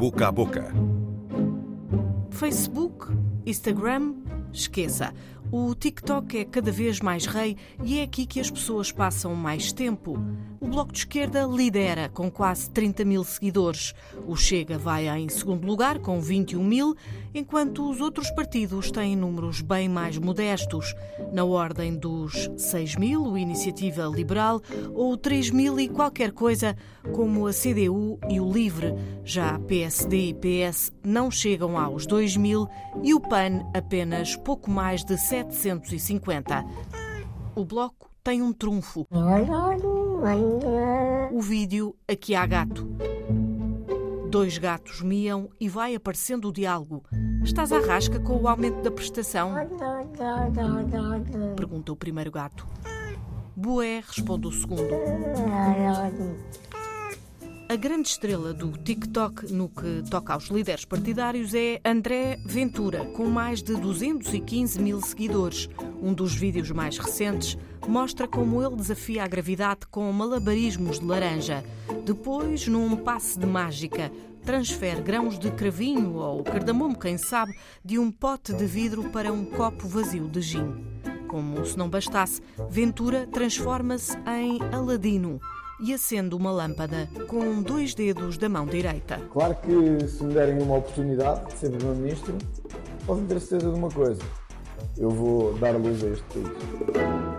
boca a boca. Facebook, Instagram, esqueça. O TikTok é cada vez mais rei e é aqui que as pessoas passam mais tempo. O Bloco de Esquerda lidera, com quase 30 mil seguidores. O Chega vai em segundo lugar, com 21 mil, enquanto os outros partidos têm números bem mais modestos, na ordem dos 6 mil, o Iniciativa Liberal, ou 3 mil e qualquer coisa, como a CDU e o Livre. Já PSD e PS não chegam aos 2 mil e o PAN apenas pouco mais de 7 750. O bloco tem um trunfo. O vídeo Aqui há gato. Dois gatos miam e vai aparecendo o diálogo. Estás à rasca com o aumento da prestação? Pergunta o primeiro gato. Bué, responde o segundo. A grande estrela do TikTok no que toca aos líderes partidários é André Ventura, com mais de 215 mil seguidores. Um dos vídeos mais recentes mostra como ele desafia a gravidade com malabarismos de laranja. Depois, num passe de mágica, transfere grãos de cravinho ou cardamomo, quem sabe, de um pote de vidro para um copo vazio de gin. Como se não bastasse, Ventura transforma-se em Aladino e acende uma lâmpada com dois dedos da mão direita. Claro que se me derem uma oportunidade de ser Primeiro-Ministro, podem ter certeza de uma coisa: eu vou dar luz a este país.